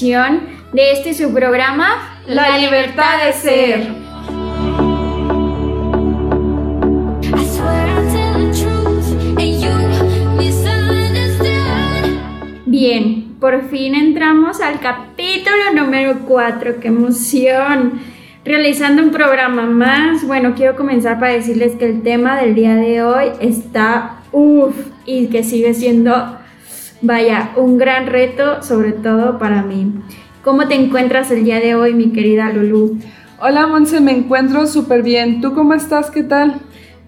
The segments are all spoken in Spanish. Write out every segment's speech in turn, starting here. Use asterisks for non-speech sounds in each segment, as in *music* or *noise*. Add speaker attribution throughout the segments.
Speaker 1: De este su programa
Speaker 2: La libertad de ser.
Speaker 1: Bien, por fin entramos al capítulo número 4. ¡Qué emoción! Realizando un programa más, bueno, quiero comenzar para decirles que el tema del día de hoy está uff y que sigue siendo Vaya, un gran reto, sobre todo para mí. ¿Cómo te encuentras el día de hoy, mi querida Lulu?
Speaker 2: Hola, Monse, me encuentro súper bien. ¿Tú cómo estás? ¿Qué tal?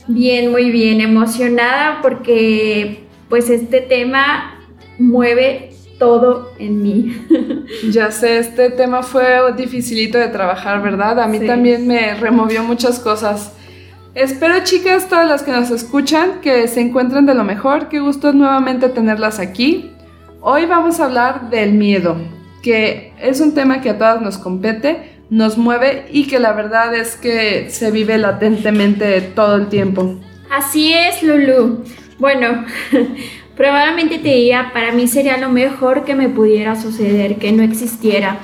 Speaker 1: Bien, muy bien, emocionada porque pues este tema mueve todo en mí. *laughs*
Speaker 2: ya sé, este tema fue dificilito de trabajar, ¿verdad? A mí también me removió muchas cosas. Espero chicas, todas las que nos escuchan, que se encuentren de lo mejor. Qué gusto nuevamente tenerlas aquí. Hoy vamos a hablar del miedo, que es un tema que a todas nos compete, nos mueve y que la verdad es que se vive latentemente todo el tiempo.
Speaker 1: Así es, Lulu. Bueno, *laughs* probablemente te diría, para mí sería lo mejor que me pudiera suceder, que no existiera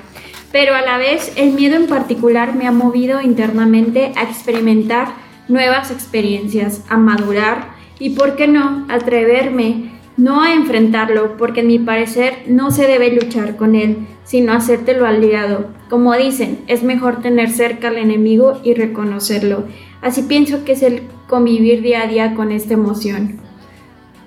Speaker 1: pero a la vez el miedo en particular me ha movido internamente a experimentar nuevas experiencias, a madurar y, ¿por qué no?, atreverme, no a enfrentarlo, porque en mi parecer no se debe luchar con él, sino hacértelo aliado. Como dicen, es mejor tener cerca al enemigo y reconocerlo. Así pienso que es el convivir día a día con esta emoción.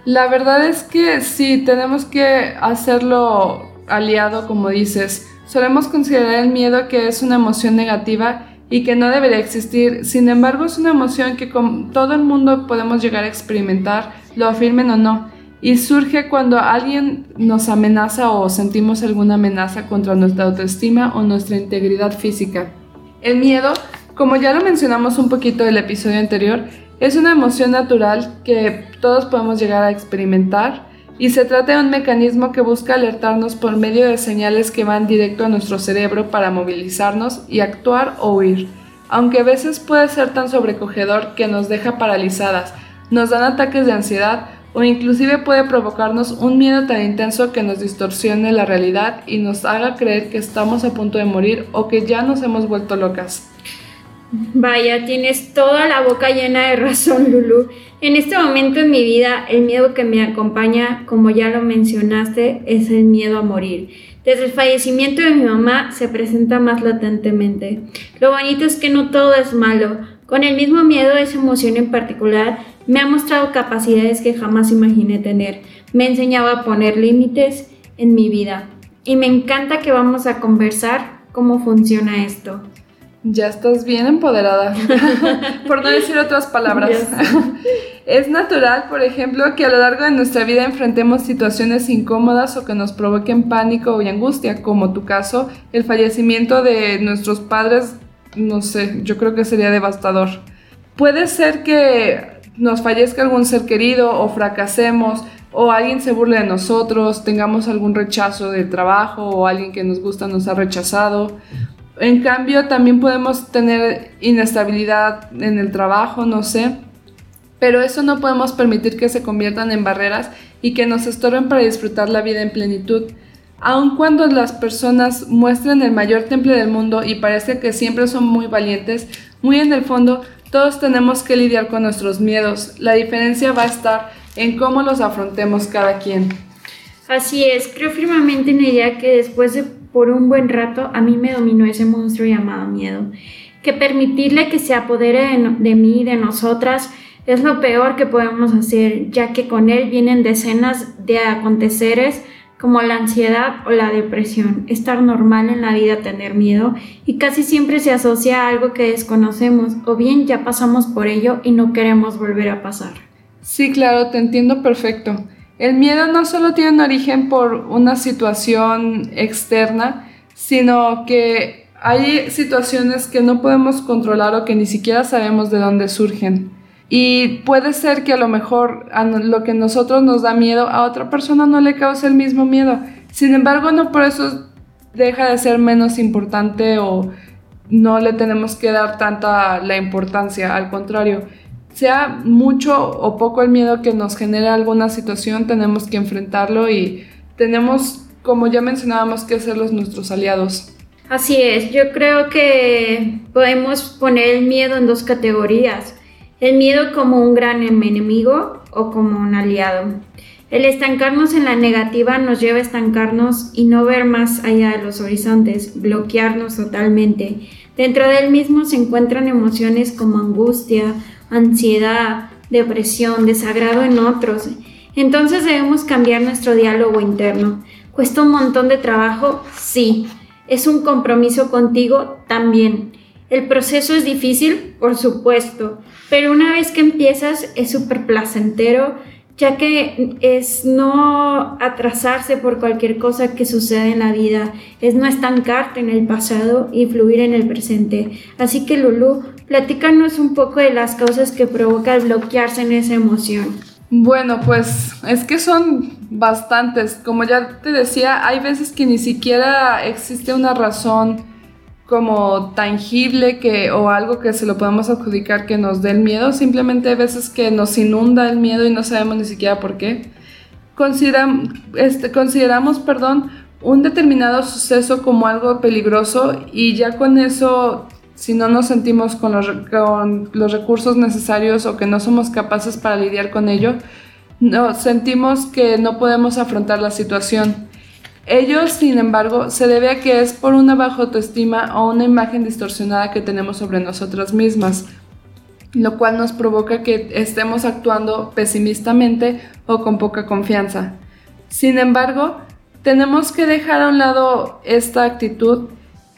Speaker 2: La verdad es que sí, tenemos que hacerlo aliado, como dices. Solemos considerar el miedo que es una emoción negativa y que no debería existir. Sin embargo, es una emoción que con todo el mundo podemos llegar a experimentar, lo afirmen o no. Y surge cuando alguien nos amenaza o sentimos alguna amenaza contra nuestra autoestima o nuestra integridad física. El miedo, como ya lo mencionamos un poquito del episodio anterior, es una emoción natural que todos podemos llegar a experimentar y se trata de un mecanismo que busca alertarnos por medio de señales que van directo a nuestro cerebro para movilizarnos y actuar o huir, aunque a veces puede ser tan sobrecogedor que nos deja paralizadas, nos dan ataques de ansiedad o inclusive puede provocarnos un miedo tan intenso que nos distorsione la realidad y nos haga creer que estamos a punto de morir o que ya nos hemos vuelto locas.
Speaker 1: Vaya, tienes toda la boca llena de razón, Lulu. En este momento en mi vida, el miedo que me acompaña, como ya lo mencionaste, es el miedo a morir. Desde el fallecimiento de mi mamá se presenta más latentemente. Lo bonito es que no todo es malo. Con el mismo miedo, esa emoción en particular me ha mostrado capacidades que jamás imaginé tener. Me enseñaba a poner límites en mi vida. Y me encanta que vamos a conversar cómo funciona esto.
Speaker 2: Ya estás bien empoderada, *laughs* por no decir otras palabras. *laughs* es natural, por ejemplo, que a lo largo de nuestra vida enfrentemos situaciones incómodas o que nos provoquen pánico y angustia, como tu caso, el fallecimiento de nuestros padres, no sé, yo creo que sería devastador. Puede ser que nos fallezca algún ser querido o fracasemos o alguien se burle de nosotros, tengamos algún rechazo de trabajo o alguien que nos gusta nos ha rechazado en cambio, también podemos tener inestabilidad en el trabajo, no sé, pero eso no podemos permitir que se conviertan en barreras y que nos estorben para disfrutar la vida en plenitud. Aun cuando las personas muestren el mayor temple del mundo y parece que siempre son muy valientes, muy en el fondo todos tenemos que lidiar con nuestros miedos. La diferencia va a estar en cómo los afrontemos cada quien.
Speaker 1: Así es, creo firmemente en ella que después de por un buen rato a mí me dominó ese monstruo llamado miedo, que permitirle que se apodere de, mí y de nosotras es lo peor que podemos hacer, ya que con él vienen decenas de aconteceres como la ansiedad o la depresión. Estar normal en la vida tener miedo y casi siempre se asocia a algo que desconocemos o bien ya pasamos por ello y no queremos volver a pasar.
Speaker 2: Sí, claro, te entiendo perfecto. El miedo no solo tiene un origen por una situación externa, sino que hay situaciones que no podemos controlar o que ni siquiera sabemos de dónde surgen. Y puede ser que a lo mejor a lo que nosotros nos da miedo a otra persona no le cause el mismo miedo. Sin embargo, no por eso deja de ser menos importante o no le tenemos que dar tanta la importancia. Al contrario, sea mucho o poco el miedo que nos genera alguna situación, tenemos que enfrentarlo y tenemos como ya mencionábamos, que hacerlos nuestros aliados.
Speaker 1: Así es, yo creo que podemos poner el miedo en dos categorías. El miedo como un gran enemigo o como un aliado. El estancarnos en la negativa nos lleva a estancarnos y no ver más allá de los horizontes, bloquearnos totalmente. Dentro del mismo se encuentran emociones como angustia, ansiedad, depresión, desagrado en otros. Entonces debemos cambiar nuestro diálogo interno. ¿Cuesta un montón de trabajo? Sí, ¿Es un compromiso contigo? También. ¿El proceso es difícil? Por supuesto. Pero una vez que empiezas es súper placentero, ya que es no atrasarse por cualquier cosa que suceda en la vida, es no estancarte en el pasado y fluir en el presente. Así que Lulu, platícanos un poco de las causas que provoca el bloquearse en esa emoción.
Speaker 2: Bueno, pues es que son bastantes. Como ya te decía, hay veces que ni siquiera existe una razón como tangible que o algo que se lo podemos adjudicar que nos dé el miedo, simplemente hay veces que nos inunda el miedo y no sabemos ni siquiera por qué. este, consideramos, perdón, un determinado suceso como algo peligroso y ya con eso si no nos sentimos con los, con los recursos necesarios o que no somos capaces para lidiar con ello, no, sentimos que no podemos afrontar la situación. Ello, sin embargo, se debe a que es por una baja autoestima o una imagen distorsionada que tenemos sobre nosotras mismas, lo cual nos provoca que estemos actuando pesimistamente o con poca confianza. Sin embargo, tenemos que dejar a un lado esta actitud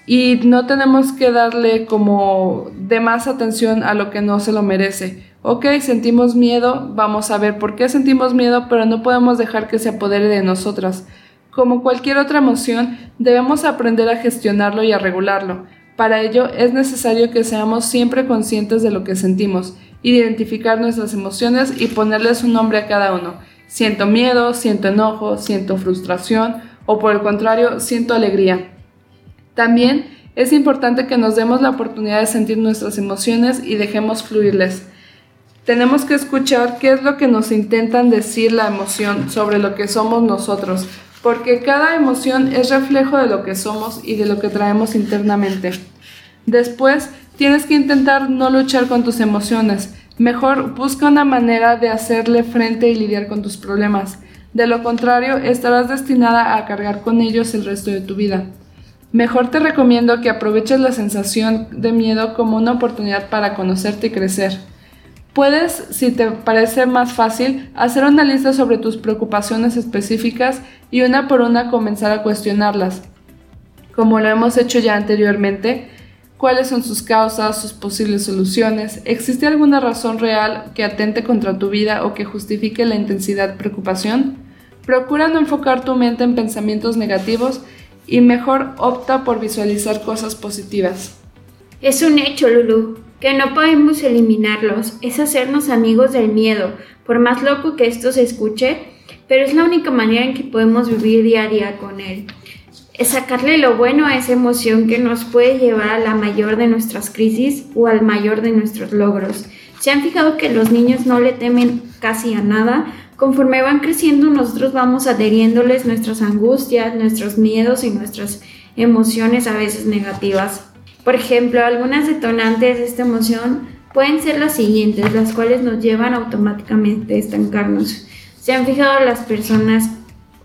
Speaker 2: y no tenemos que darle como de más atención a lo que no se lo merece. Ok, sentimos miedo, vamos a ver por qué sentimos miedo, pero no podemos dejar que se apodere de nosotras. Como cualquier otra emoción, debemos aprender a gestionarlo y a regularlo. Para ello es necesario que seamos siempre conscientes de lo que sentimos, identificar nuestras emociones y ponerles un nombre a cada uno. Siento miedo, siento enojo, siento frustración o por el contrario, siento alegría. También es importante que nos demos la oportunidad de sentir nuestras emociones y dejemos fluirles. Tenemos que escuchar qué es lo que nos intentan decir la emoción sobre lo que somos nosotros, porque cada emoción es reflejo de lo que somos y de lo que traemos internamente. Después, tienes que intentar no luchar con tus emociones. Mejor busca una manera de hacerle frente y lidiar con tus problemas. De lo contrario, estarás destinada a cargar con ellos el resto de tu vida. Mejor te recomiendo que aproveches la sensación de miedo como una oportunidad para conocerte y crecer. Puedes, si te parece más fácil, hacer una lista sobre tus preocupaciones específicas y una por una comenzar a cuestionarlas. Como lo hemos hecho ya anteriormente, cuáles son sus causas, sus posibles soluciones, ¿existe alguna razón real que atente contra tu vida o que justifique la intensidad preocupación? Procura no enfocar tu mente en pensamientos negativos y mejor opta por visualizar cosas positivas.
Speaker 1: Es un hecho, Lulu, que no podemos eliminarlos, es hacernos amigos del miedo, por más loco que esto se escuche, pero es la única manera en que podemos vivir día a día con él. Es sacarle lo bueno a esa emoción que nos puede llevar a la mayor de nuestras crisis o al mayor de nuestros logros. ¿Se han fijado que los niños no le temen casi a nada? Conforme van creciendo, nosotros vamos adheriéndoles nuestras angustias, nuestros miedos y nuestras emociones a veces negativas. Por ejemplo, algunas detonantes de esta emoción pueden ser las siguientes, las cuales nos llevan automáticamente a estancarnos. Se han fijado las personas,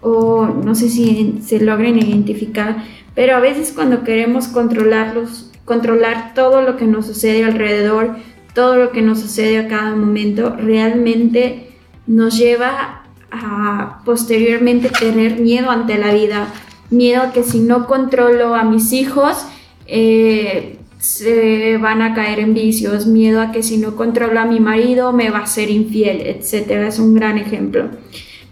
Speaker 1: o no sé si se logren identificar, pero a veces cuando queremos controlarlos, controlar todo lo que nos sucede alrededor, todo lo que nos sucede a cada momento, realmente nos lleva a posteriormente tener miedo ante la vida, miedo que si no controlo a mis hijos, eh, se van a caer en vicios, miedo a que si no controlo a mi marido me va a ser infiel, etc. Es un gran ejemplo.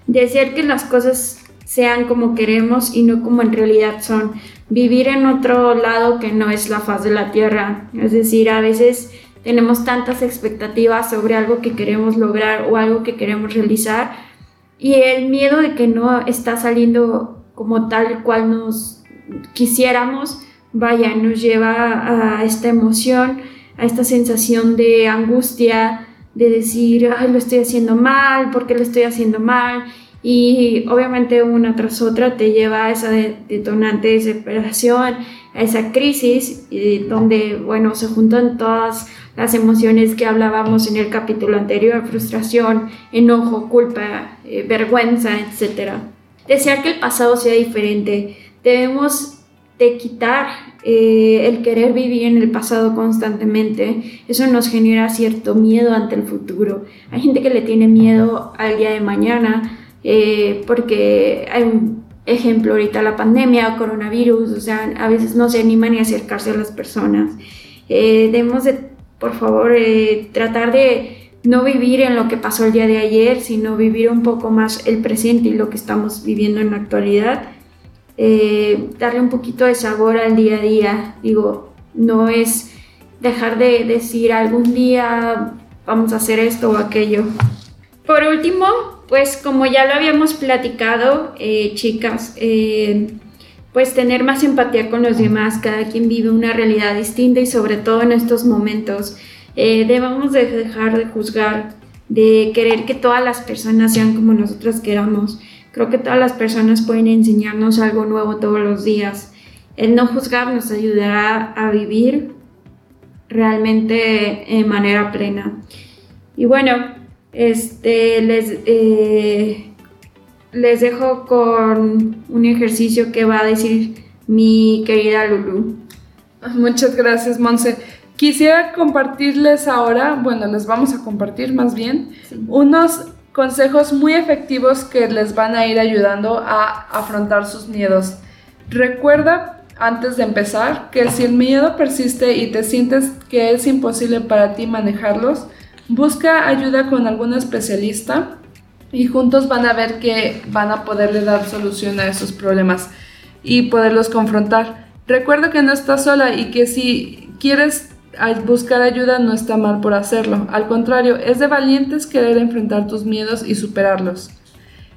Speaker 1: Desear que las cosas sean como queremos y no como en realidad son. Vivir en otro lado que no es la faz de la tierra. Es decir, a veces tenemos tantas expectativas sobre algo que queremos lograr o algo que queremos realizar y el miedo de que no está saliendo como tal cual nos quisiéramos, vaya, nos lleva a esta emoción, a esta sensación de angustia, de decir, Ay, lo estoy haciendo mal, ¿por qué lo estoy haciendo mal? y obviamente una tras otra te lleva a esa detonante desesperación, a esa crisis donde, bueno, se juntan todas las emociones que hablábamos en el capítulo anterior, frustración, enojo, culpa, eh, vergüenza, etc. Desear que el pasado sea diferente. Debemos de quitar eh, el querer vivir en el pasado constantemente. Eso nos genera cierto miedo ante el futuro. Hay gente que le tiene miedo al día de mañana, eh, porque hay un ejemplo ahorita la pandemia o coronavirus, o sea, a veces no se animan ni a acercarse a las personas. Eh, debemos de, por favor, eh, tratar de no vivir en lo que pasó el día de ayer, sino vivir un poco más el presente y lo que estamos viviendo en la actualidad. Darle un poquito de sabor al día a día. Digo, no es dejar de decir algún día vamos a hacer esto o aquello. Por último, pues como ya lo habíamos platicado, eh, chicas, eh, pues tener más empatía con los demás, cada quien vive una realidad distinta y sobre todo en estos momentos eh, debemos de dejar de juzgar, de querer que todas las personas sean como nosotras queramos. Creo que todas las personas pueden enseñarnos algo nuevo todos los días. El no juzgar nos ayudará a vivir realmente en manera plena. Y bueno, este, les, eh, les dejo con un ejercicio que va a decir mi querida Lulu.
Speaker 2: Muchas gracias, Monse. Quisiera compartirles ahora, bueno, les vamos a compartir más bien, unos consejos muy efectivos que les van a ir ayudando a afrontar sus miedos. Recuerda, antes de empezar, que si el miedo persiste y te sientes que es imposible para ti manejarlos, Busca ayuda con algún especialista y juntos van a ver que van a poderle dar solución a esos problemas y poderlos confrontar. Recuerda que no estás sola y que si quieres buscar ayuda no está mal por hacerlo. Al contrario, es de valientes querer enfrentar tus miedos y superarlos.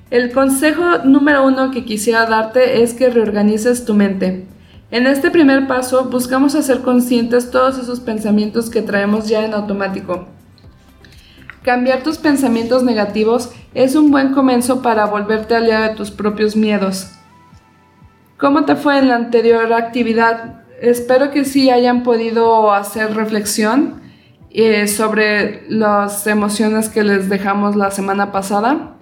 Speaker 2: El consejo número uno que quisiera darte es que reorganices tu mente. En este primer paso buscamos hacer conscientes todos esos pensamientos que traemos ya en automático. Cambiar tus pensamientos negativos es un buen comienzo para volverte aliado de tus propios miedos. ¿Cómo te fue en la anterior actividad? Espero que sí hayan podido hacer reflexión eh, sobre las emociones que les dejamos la semana pasada.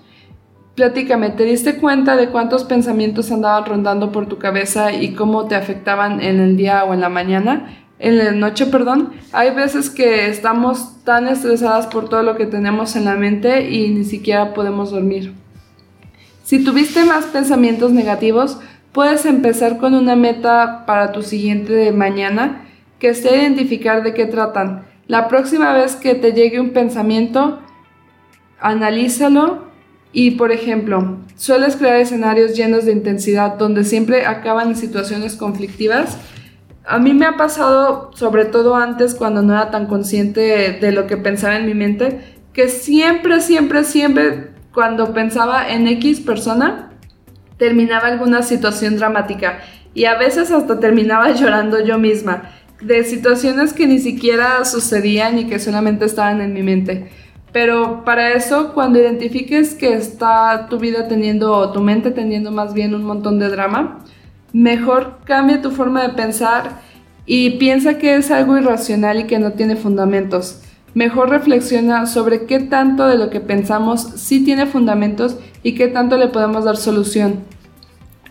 Speaker 2: Platícame, ¿te diste cuenta de cuántos pensamientos andaban rondando por tu cabeza y cómo te afectaban en el día o en la mañana? en la noche, perdón, hay veces que estamos tan estresadas por todo lo que tenemos en la mente y ni siquiera podemos dormir. Si tuviste más pensamientos negativos, puedes empezar con una meta para tu siguiente mañana que sea identificar de qué tratan. La próxima vez que te llegue un pensamiento, analízalo y, por ejemplo, sueles crear escenarios llenos de intensidad donde siempre acaban situaciones conflictivas a mí me ha pasado, sobre todo antes, cuando no era tan consciente de, lo que pensaba en mi mente, que siempre, siempre, siempre, cuando pensaba en X persona, terminaba alguna situación dramática. Y a veces hasta terminaba *laughs* llorando yo misma, de situaciones que ni siquiera sucedían y que solamente estaban en mi mente. Pero para eso, cuando identifiques que está tu vida teniendo, o tu mente teniendo más bien un montón de drama, mejor cambia tu forma de pensar y piensa que es algo irracional y que no tiene fundamentos. Mejor reflexiona sobre qué tanto de lo que pensamos sí tiene fundamentos y qué tanto le podemos dar solución.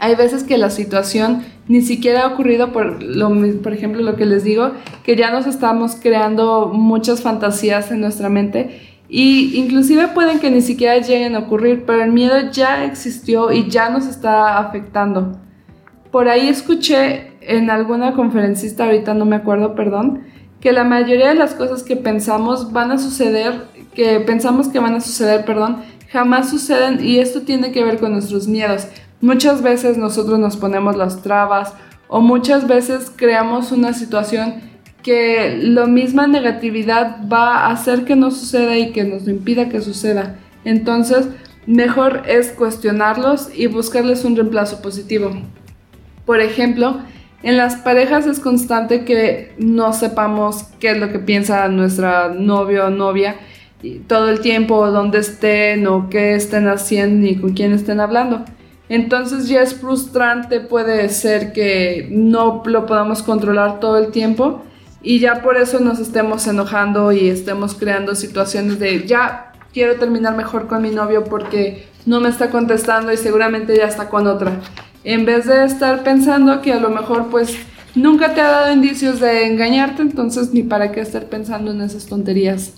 Speaker 2: Hay veces que la situación ni siquiera ha ocurrido por, lo, por ejemplo, lo que les digo, que ya nos estamos creando muchas fantasías en nuestra mente y inclusive pueden que ni siquiera lleguen a ocurrir, pero el miedo ya existió y ya nos está afectando por ahí escuché en alguna conferencista, ahorita no me acuerdo, perdón, que la mayoría de las cosas que pensamos van a suceder, que pensamos que van a suceder, perdón, jamás suceden y esto tiene que ver con nuestros miedos. Muchas veces nosotros nos ponemos las trabas o muchas veces creamos una situación que la misma negatividad va a hacer que no suceda y que nos impida que suceda. Entonces, mejor es cuestionarlos y buscarles un reemplazo positivo. Por ejemplo, en las parejas es constante que no sepamos qué es lo que piensa nuestra novio o novia todo el tiempo dónde estén o qué estén haciendo ni con quién estén hablando. Entonces ya es frustrante, puede ser que no lo podamos controlar todo el tiempo y ya por eso nos estemos enojando y estemos creando situaciones de ya quiero terminar mejor con mi novio porque no me está contestando y seguramente ya está con otra. En vez de estar pensando que a lo mejor pues nunca te ha dado indicios de engañarte, entonces ni para qué estar pensando en esas tonterías.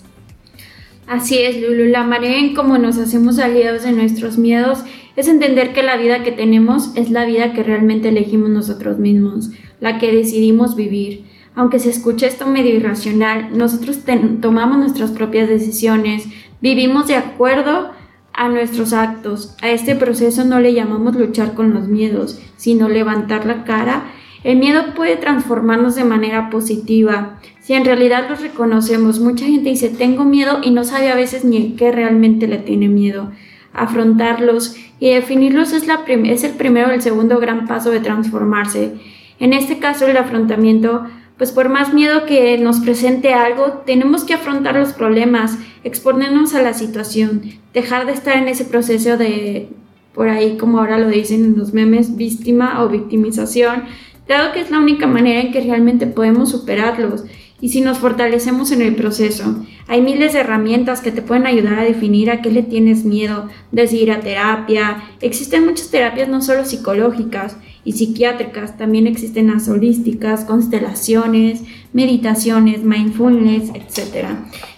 Speaker 1: Así es, Lulu. La manera en cómo nos hacemos aliados de nuestros miedos es entender que la vida que tenemos es la vida que realmente elegimos nosotros mismos, la que decidimos vivir. Aunque se escuche esto medio irracional, nosotros tomamos nuestras propias decisiones, vivimos de acuerdo a nuestros actos. A este proceso no le llamamos luchar con los miedos, sino levantar la cara. El miedo puede transformarnos de manera positiva. Si en realidad los reconocemos, mucha gente dice tengo miedo y no sabe a veces ni qué realmente le tiene miedo. Afrontarlos y definirlos es, es el primero o el segundo gran paso de transformarse. En este caso el afrontamiento pues por más miedo que nos presente algo, tenemos que afrontar los problemas, exponernos a la situación, dejar de estar en ese proceso de, por ahí como ahora lo dicen en los memes, víctima o victimización, dado que es la única manera en que realmente podemos superarlos y si nos fortalecemos en el proceso. Hay miles de herramientas que te pueden ayudar a definir a qué le tienes miedo, desde ir a terapia. Existen muchas terapias no solo psicológicas, y psiquiátricas. También existen las holísticas, constelaciones, meditaciones, mindfulness, etc.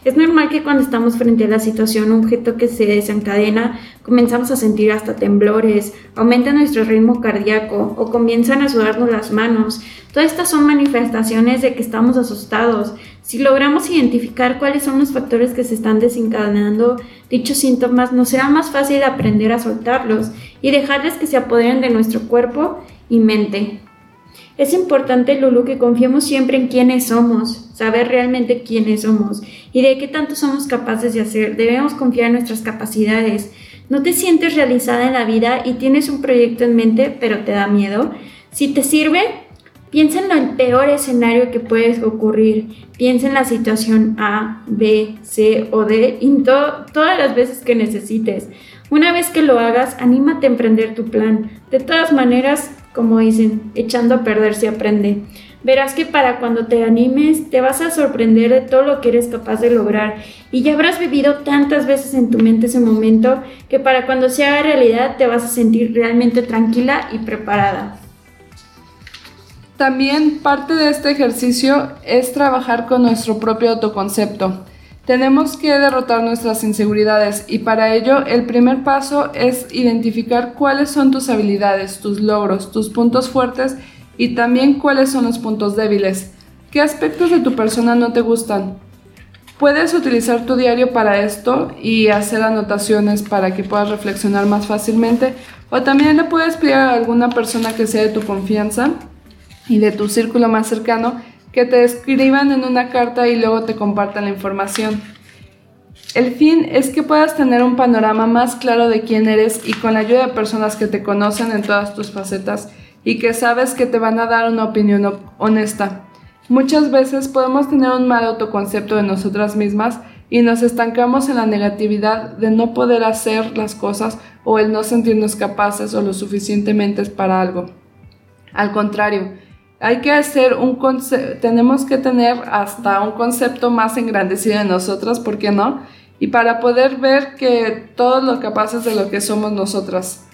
Speaker 1: Es normal que cuando estamos frente a la situación, un objeto que se desencadena, comenzamos a sentir hasta temblores, aumenta nuestro ritmo cardíaco o comienzan a sudarnos las manos. Todas estas son manifestaciones de que estamos asustados. Si logramos identificar cuáles son los factores que se están desencadenando dichos síntomas, nos será más fácil aprender a soltarlos y dejarles que se apoderen de nuestro cuerpo y mente. Es importante, Lulu, que confiemos siempre en quiénes somos, saber realmente quiénes somos y de qué tanto somos capaces de hacer. Debemos confiar en nuestras capacidades. ¿No te sientes realizada en la vida y tienes un proyecto en mente, pero te da miedo? Si te sirve, piensa en el peor escenario que puede ocurrir. Piensa en la situación A, B, C o D y todas las veces que necesites. Una vez que lo hagas, anímate a emprender tu plan. De todas maneras, como dicen, echando a perder se aprende. Verás que para cuando te animes te vas a sorprender de todo lo que eres capaz de lograr y ya habrás vivido tantas veces en tu mente ese momento que para cuando se haga realidad te vas a sentir realmente tranquila y preparada.
Speaker 2: También parte de este ejercicio es trabajar con nuestro propio autoconcepto. Tenemos que derrotar nuestras inseguridades y para ello el primer paso es identificar cuáles son tus habilidades, tus logros, tus puntos fuertes y también cuáles son los puntos débiles. ¿Qué aspectos de tu persona no te gustan? Puedes utilizar tu diario para esto y hacer anotaciones para que puedas reflexionar más fácilmente o también le puedes pedir a alguna persona que sea de tu confianza y de tu círculo más cercano que te escriban en una carta y luego te compartan la información. El fin es que puedas tener un panorama más claro de quién eres y con la ayuda de personas que te conocen en todas tus facetas y que sabes que te van a dar una opinión honesta. Muchas veces podemos tener un mal autoconcepto de nosotras mismas y nos estancamos en la negatividad de no poder hacer las cosas o el no sentirnos capaces o lo suficientemente para algo. Al contrario, hay que hacer un tenemos que tener hasta un concepto más engrandecido de nosotras, ¿por qué no? Y para poder ver que todos lo capaces de lo que somos nosotras.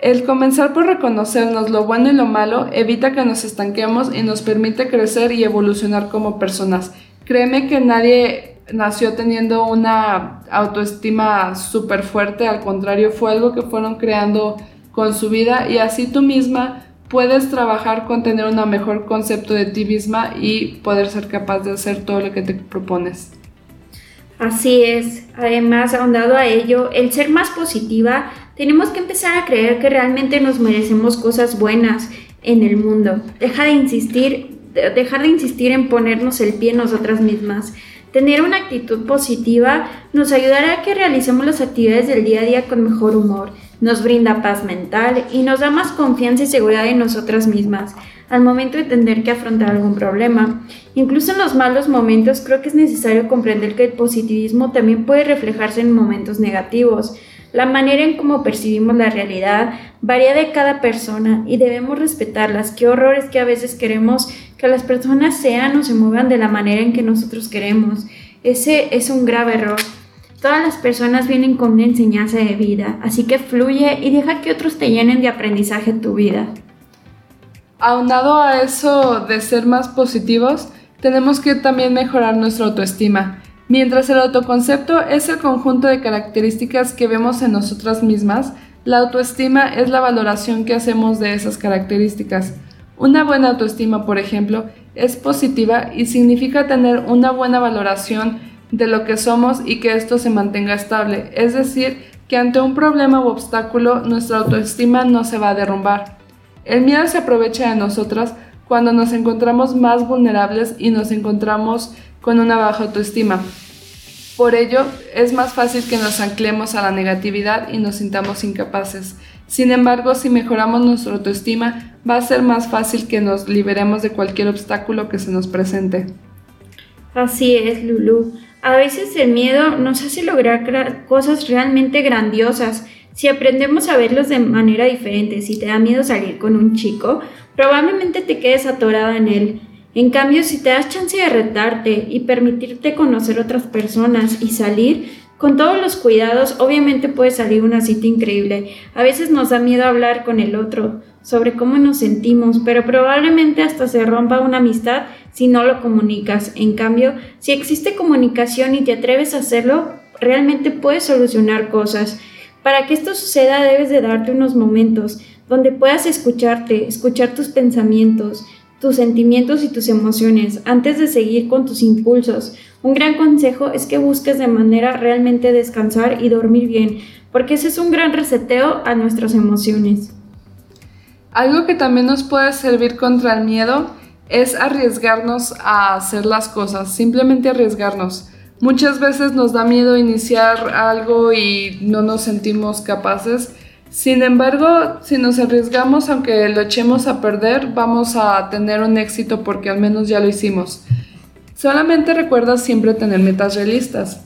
Speaker 2: El comenzar por reconocernos lo bueno y lo malo evita que nos estanquemos y nos permite crecer y evolucionar como personas. Créeme que nadie nació teniendo una autoestima súper fuerte, al contrario, fue algo que fueron creando con su vida y así tú misma puedes trabajar con tener un mejor concepto de ti misma y poder ser capaz de hacer todo lo que te propones.
Speaker 1: Así es, además, ahondado a ello, el ser más positiva, tenemos que empezar a creer que realmente nos merecemos cosas buenas en el mundo. Deja de insistir, dejar de insistir en ponernos el pie nosotras mismas. Tener una actitud positiva nos ayudará a que realicemos las actividades del día a día con mejor humor nos brinda paz mental y nos da más confianza y seguridad en nosotras mismas al momento de tener que afrontar algún problema. Incluso en los malos momentos creo que es necesario comprender que el positivismo también puede reflejarse en momentos negativos. La manera en cómo percibimos la realidad varía de cada persona y debemos respetarlas. Qué horrores que a veces queremos que las personas sean o se muevan de la manera en que nosotros queremos. Ese es un grave error. Todas las personas vienen con una enseñanza de vida, así que fluye y deja que otros te llenen de aprendizaje tu vida.
Speaker 2: Aunado a eso de ser más positivos, tenemos que también mejorar nuestra autoestima. Mientras el autoconcepto es el conjunto de características que vemos en nosotras mismas, la autoestima es la valoración que hacemos de esas características. Una buena autoestima, por ejemplo, es positiva y significa tener una buena valoración de lo que somos y que esto se mantenga estable, es decir, que ante un problema u obstáculo nuestra autoestima no se va a derrumbar. El miedo se aprovecha de nosotras cuando nos encontramos más vulnerables y nos encontramos con una baja autoestima. Por ello, es más fácil que nos anclemos a la negatividad y nos sintamos incapaces. Sin embargo, si mejoramos nuestra autoestima, va a ser más fácil que nos liberemos de cualquier obstáculo que se nos presente.
Speaker 1: Así es, Lulu. A veces el miedo nos hace lograr cosas realmente grandiosas. Si aprendemos a verlos de manera diferente, si te da miedo salir con un chico, probablemente te quedes atorada en él. En cambio, si te das chance de retarte y permitirte conocer otras personas y salir, con todos los cuidados, obviamente puede salir una cita increíble. A veces nos da miedo hablar con el otro sobre cómo nos sentimos, pero probablemente hasta se rompa una amistad si no lo comunicas. En cambio, si existe comunicación y te atreves a hacerlo, realmente puedes solucionar cosas. Para que esto suceda debes de darte unos momentos donde puedas escucharte, escuchar tus pensamientos, tus sentimientos y tus emociones antes de seguir con tus impulsos. Un gran consejo es que busques de manera realmente descansar y dormir bien, porque ese es un gran reseteo a nuestras emociones.
Speaker 2: Algo que también nos puede servir contra el miedo es arriesgarnos a hacer las cosas, simplemente arriesgarnos. Muchas veces nos da miedo iniciar algo y no nos sentimos capaces sin embargo, si nos arriesgamos, aunque lo echemos a perder, vamos a tener un éxito porque al menos ya lo hicimos. Solamente recuerda siempre tener metas realistas.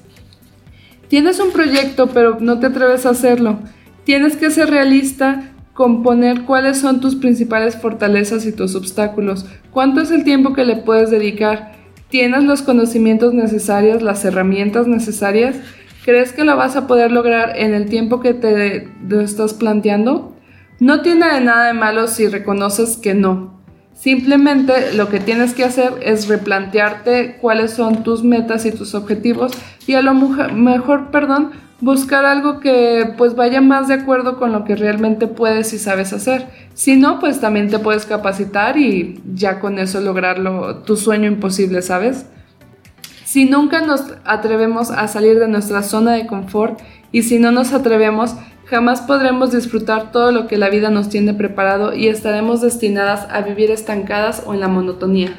Speaker 2: Tienes un proyecto pero no te atreves a hacerlo. Tienes que ser realista con poner cuáles son tus principales fortalezas y tus obstáculos. ¿Cuánto es el tiempo que le puedes dedicar? ¿Tienes los conocimientos necesarios, las herramientas necesarias? ¿Crees que lo vas a poder lograr en el tiempo que te lo estás planteando? No tiene nada de malo si reconoces que no. Simplemente lo que tienes que hacer es replantearte cuáles son tus metas y tus objetivos y a lo mejor, perdón, buscar algo que pues vaya más de acuerdo con lo que realmente puedes y sabes hacer. Si no, pues también te puedes capacitar y ya con eso lograrlo tu sueño imposible, ¿sabes? Si nunca nos atrevemos a salir de nuestra zona de confort y si no nos atrevemos, jamás podremos disfrutar todo lo que la vida nos tiene preparado y estaremos destinadas a vivir estancadas o en la monotonía.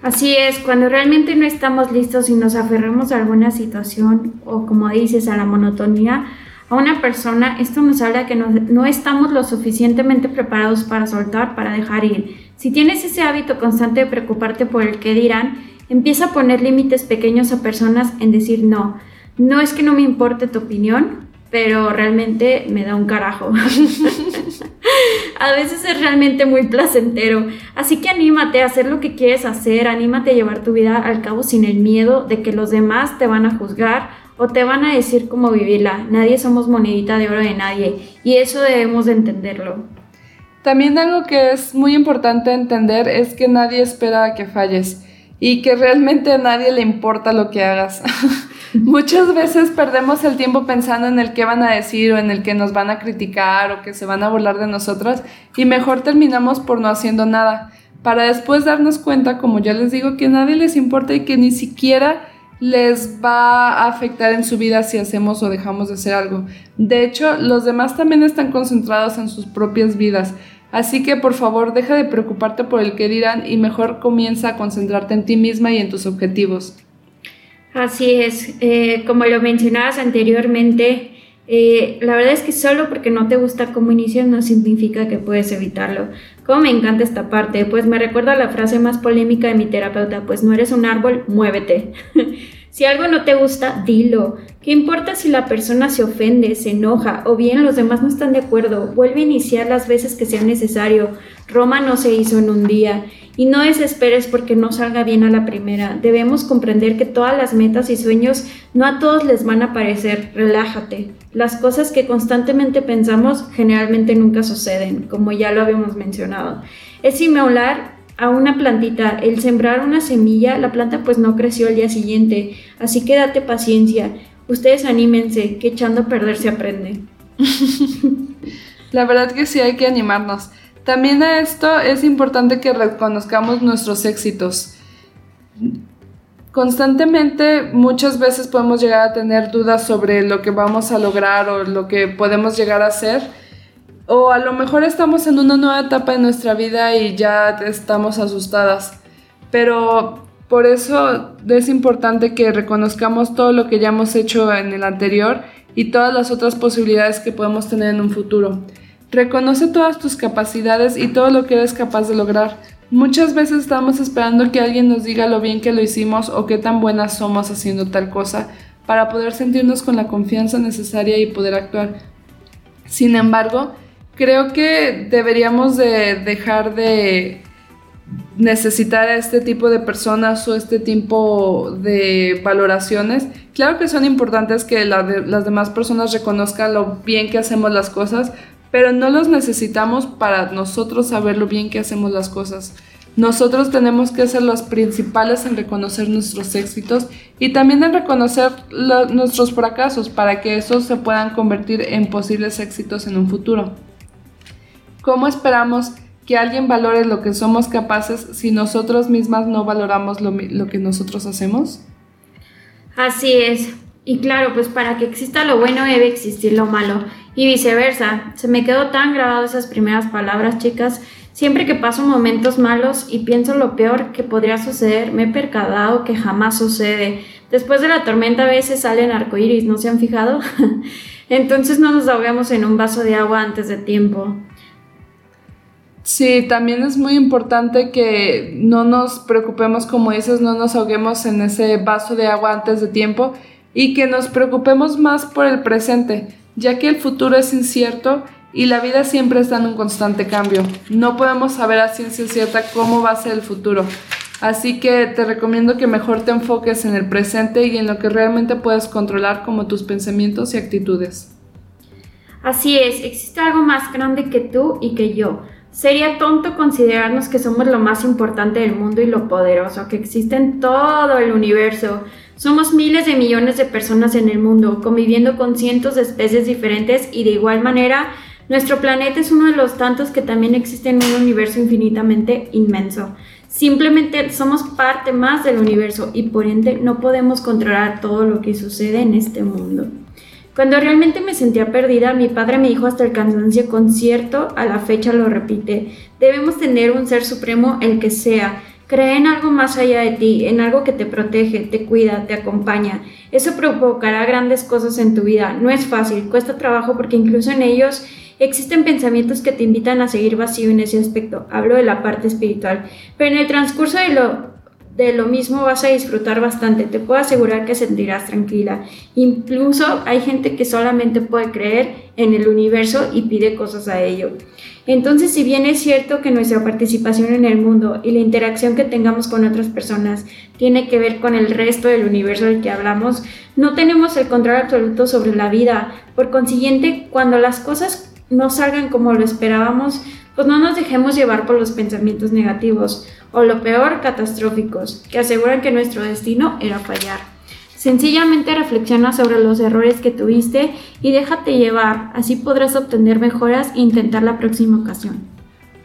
Speaker 1: Así es, cuando realmente no estamos listos y nos aferramos a alguna situación o como dices a la monotonía, a una persona, esto nos habla que no, no, estamos lo suficientemente preparados para soltar, para dejar ir. Si tienes ese hábito constante de preocuparte por el que dirán, Empieza a poner límites pequeños a personas en decir no. No es que no me importe tu opinión, pero realmente me da un carajo. *laughs* a veces es realmente muy placentero. Así que anímate a hacer lo que quieres hacer, anímate a llevar tu vida al cabo sin el miedo de que los demás te van a juzgar o te van a decir cómo vivirla. Nadie somos monedita de oro de nadie y eso debemos de entenderlo.
Speaker 2: También algo que es muy importante entender es que nadie espera que falles y que realmente a nadie le importa lo que hagas. *laughs* Muchas veces perdemos el tiempo pensando en el que van a decir o en el que nos van a criticar o que se van a burlar de nosotras y mejor terminamos por no haciendo nada, para después darnos cuenta, como ya les digo, que a nadie les importa y que ni siquiera les va a afectar en su vida si hacemos o dejamos de hacer algo. De hecho, los demás también están concentrados en sus propias vidas. Así que por favor deja de preocuparte por el que dirán y mejor comienza a concentrarte en ti misma y en tus objetivos.
Speaker 1: Así es, eh, como lo mencionabas anteriormente, Eh, la verdad es que solo porque no te gusta cómo inicia no significa que puedes evitarlo. Como me encanta esta parte, pues me recuerda la frase más polémica de mi terapeuta, pues no eres un árbol, muévete. *laughs* si algo no te gusta, dilo. ¿Qué importa si la persona se ofende, se enoja o bien los demás no están de acuerdo? Vuelve a iniciar las veces que sea necesario. Roma no se hizo en un día. Y no desesperes porque no salga bien a la primera. Debemos comprender que todas las metas y sueños no a todos les van a parecer. Relájate. Las cosas que constantemente pensamos generalmente nunca suceden, como ya lo habíamos mencionado. Es similar a una plantita. El sembrar una semilla, la planta pues no creció al día siguiente. Así que date paciencia. Ustedes anímense, que echando a perder se aprende. *laughs*
Speaker 2: La verdad que sí hay que animarnos. También a esto es importante que reconozcamos nuestros éxitos. Constantemente muchas veces podemos llegar a tener dudas sobre lo que vamos a lograr o lo que podemos llegar a hacer. O a lo mejor estamos en una nueva etapa de nuestra vida y ya estamos asustadas. Pero por eso es importante que reconozcamos todo lo que ya hemos hecho en el anterior y todas las otras posibilidades que podemos tener en un futuro. Reconoce todas tus capacidades y todo lo que eres capaz de lograr. Muchas veces estamos esperando que alguien nos diga lo bien que lo hicimos o qué tan buenas somos haciendo tal cosa para poder sentirnos con la confianza necesaria y poder actuar. Sin embargo, creo que deberíamos de dejar de necesitar a este tipo de personas o este tipo de valoraciones. Claro que son importantes que las demás personas reconozcan lo bien que hacemos las cosas, pero no los necesitamos para nosotros saber lo bien que hacemos las cosas. Nosotros tenemos que ser los principales en reconocer nuestros éxitos y también en reconocer nuestros fracasos para que esos se puedan convertir en posibles éxitos en un futuro. ¿Cómo esperamos que alguien valore lo que somos capaces si nosotros mismas no valoramos lo, lo que nosotros hacemos?
Speaker 1: Así es. Y claro, pues para que exista lo bueno debe existir lo malo y viceversa. Se me quedó tan grabado esas primeras palabras, chicas. Siempre que paso momentos malos y pienso lo peor que podría suceder, me he percatado que jamás sucede. Después de la tormenta a veces salen arcoíris, ¿no se han fijado? *laughs* Entonces no nos ahoguemos en un vaso de agua antes de tiempo.
Speaker 2: Sí, también es muy importante que no nos preocupemos, como dices, no nos ahoguemos en ese vaso de agua antes de tiempo y que nos preocupemos más por el presente, ya que el futuro es incierto y la vida siempre está en un constante cambio. No podemos saber a ciencia cierta cómo va a ser el futuro. Así que te recomiendo que mejor te enfoques en el presente y en lo que realmente puedes controlar como tus pensamientos y actitudes.
Speaker 1: Así es, existe algo más grande que tú y que yo. Sería tonto considerarnos que somos lo más importante del mundo y lo poderoso que existe en todo el universo. Somos miles de millones de personas en el mundo, conviviendo con cientos de especies diferentes y de igual manera, nuestro planeta es uno de los tantos que también existen en un universo infinitamente inmenso. Simplemente somos parte más del universo y por ende no podemos controlar todo lo que sucede en este mundo. Cuando realmente me sentía perdida, mi padre me dijo hasta el cansancio concierto, a la fecha lo repite, debemos tener un ser supremo el que sea, Cree en algo más allá de ti, en algo que te protege, te cuida, te acompaña. Eso provocará grandes cosas en tu vida. No es fácil, cuesta trabajo porque incluso en ellos existen pensamientos que te invitan a seguir vacío en ese aspecto. Hablo de la parte espiritual. Pero en el transcurso de lo, de lo mismo vas a disfrutar bastante. Te puedo asegurar que sentirás tranquila. Incluso hay gente que solamente puede creer en el universo y pide cosas a ello. Entonces, si bien es cierto que nuestra participación en el mundo y la interacción que tengamos con otras personas tiene que ver con el resto del universo del que hablamos, no tenemos el control absoluto sobre la vida. Por consiguiente, cuando las cosas no salgan como lo esperábamos, pues no nos dejemos llevar por los pensamientos negativos o lo peor, catastróficos, que aseguran que nuestro destino era fallar. Sencillamente reflexiona sobre los errores que tuviste y déjate llevar, así podrás obtener mejoras e intentar la próxima ocasión.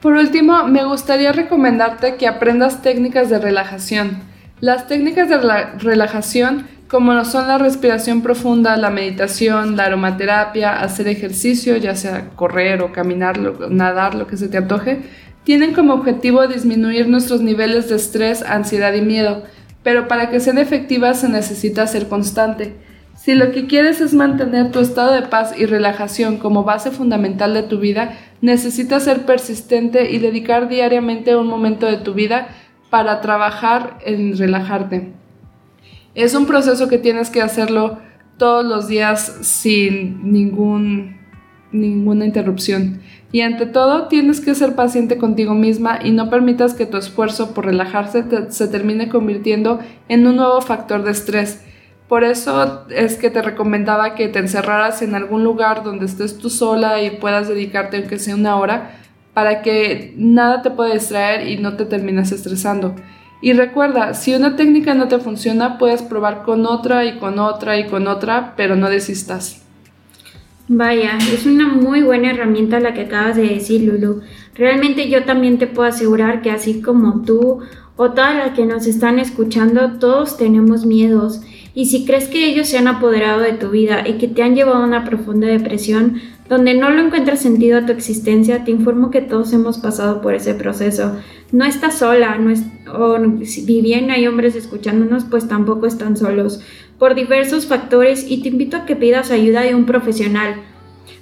Speaker 2: Por último, me gustaría recomendarte que aprendas técnicas de relajación. Las técnicas de relajación, como son la respiración profunda, la meditación, la aromaterapia, hacer ejercicio, ya sea correr o caminar, nadar, lo que se te antoje, tienen como objetivo disminuir nuestros niveles de estrés, ansiedad y miedo pero para que sean efectivas se necesita ser constante. Si lo que quieres es mantener tu estado de paz y relajación como base fundamental de tu vida, necesitas ser persistente y dedicar diariamente un momento de tu vida para trabajar en relajarte. Es un proceso que tienes que hacerlo todos los días sin ningún, ninguna interrupción. Y ante todo, tienes que ser paciente contigo misma y no permitas que tu esfuerzo por relajarse se termine convirtiendo en un nuevo factor de estrés por eso es que te recomendaba que te encerraras en algún lugar donde estés tú sola y puedas dedicarte aunque sea una hora para que nada te pueda distraer y no te termines estresando. Y recuerda, si una técnica no te funciona, puedes probar con otra y con otra y con otra, pero no desistas.
Speaker 1: Vaya, es una muy buena herramienta la que acabas de decir, Lulu. Realmente yo también te puedo asegurar que así como tú o todas las que nos están escuchando, todos tenemos miedos y si crees que ellos se han apoderado de tu vida y que te han llevado a una profunda depresión donde no lo encuentras sentido a tu existencia, te informo que todos hemos pasado por ese proceso. No estás sola, no o si bien hay hombres escuchándonos, pues tampoco están solos por diversos factores y te invito a que pidas ayuda de un profesional.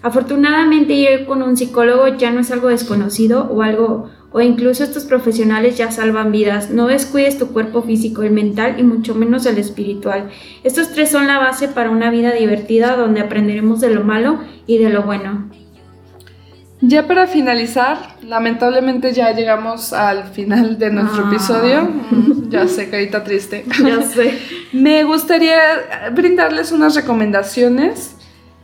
Speaker 1: Afortunadamente ir con un psicólogo ya no es algo desconocido o algo o incluso estos profesionales ya salvan vidas. No descuides tu cuerpo físico, el mental y mucho menos el espiritual. Estos tres son la base para una vida divertida donde aprenderemos de lo malo y de lo bueno.
Speaker 2: Ya para finalizar, lamentablemente ya llegamos al final de nuestro ah. episodio. *laughs* ya sé, carita triste.
Speaker 1: Ya sé.
Speaker 2: Me gustaría brindarles unas recomendaciones.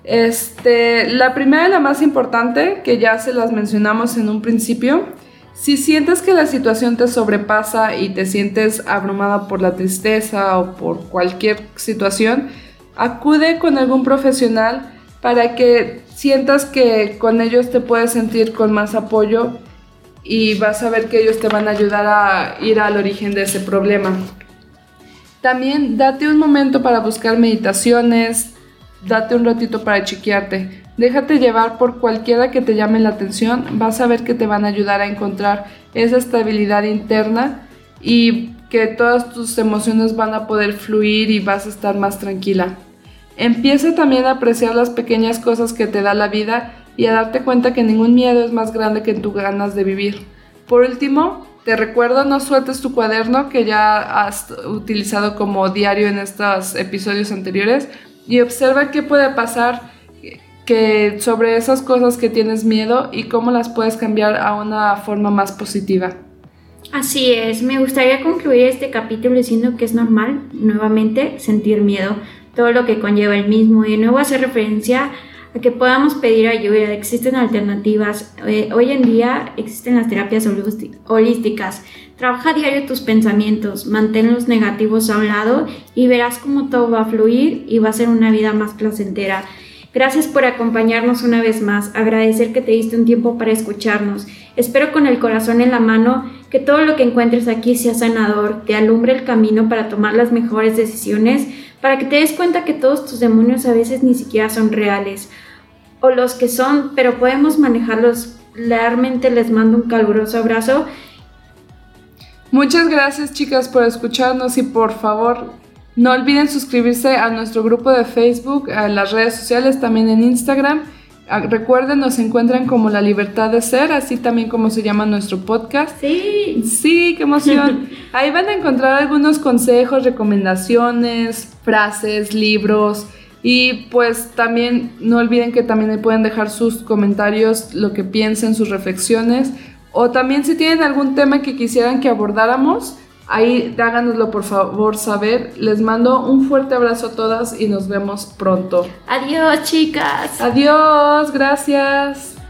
Speaker 2: Este, la primera y la más importante, que ya se las mencionamos en un principio, si sientes que la situación te sobrepasa y te sientes abrumada por la tristeza o por cualquier situación, acude con algún profesional para que sientas que con ellos te puedes sentir con más apoyo y vas a ver que ellos te van a ayudar a ir al origen de ese problema. También date un momento para buscar meditaciones, date un ratito para chequearte. Déjate llevar por cualquiera que te llame la atención, vas a ver que te van a ayudar a encontrar esa estabilidad interna y que todas tus emociones van a poder fluir y vas a estar más tranquila. Empieza también a apreciar las pequeñas cosas que te da la vida y a darte cuenta que ningún miedo es más grande que tus ganas de vivir. Por último, te recuerdo no sueltes tu cuaderno que ya has utilizado como diario en estos episodios anteriores y observa qué puede pasar sobre esas cosas que tienes miedo y cómo las puedes cambiar a una forma más positiva.
Speaker 1: Así es, me gustaría concluir este capítulo diciendo que es normal nuevamente sentir miedo, todo lo que conlleva el mismo y de nuevo hacer referencia a que podamos pedir ayuda, existen alternativas, eh, hoy en día existen las terapias holísticas, trabaja a diario tus pensamientos, mantén los negativos a un lado y verás cómo todo va a fluir y va a ser una vida más placentera. Gracias por acompañarnos una vez más, agradecer que te diste un tiempo para escucharnos. Espero con el corazón en la mano que todo lo que encuentres aquí sea sanador, te alumbre el camino para tomar las mejores decisiones, para que te des cuenta que todos tus demonios a veces ni siquiera son reales, o los que son, pero podemos manejarlos. Realmente les mando un caluroso abrazo.
Speaker 2: Muchas gracias chicas por escucharnos y por favor no olviden suscribirse a nuestro grupo de Facebook, a las redes sociales, también en Instagram. Ah, recuerden, nos encuentran como La Libertad de Ser, así también como se llama nuestro podcast.
Speaker 1: Sí.
Speaker 2: Sí, qué emoción. *laughs* Ahí van a encontrar algunos consejos, recomendaciones, frases, libros. Y pues también no olviden que también pueden dejar sus comentarios, lo que piensen, sus reflexiones. O también si tienen algún tema que quisieran que abordáramos, Ahí háganoslo por favor saber. Les mando un fuerte abrazo a todas y nos vemos pronto.
Speaker 1: Adiós chicas.
Speaker 2: Adiós, gracias.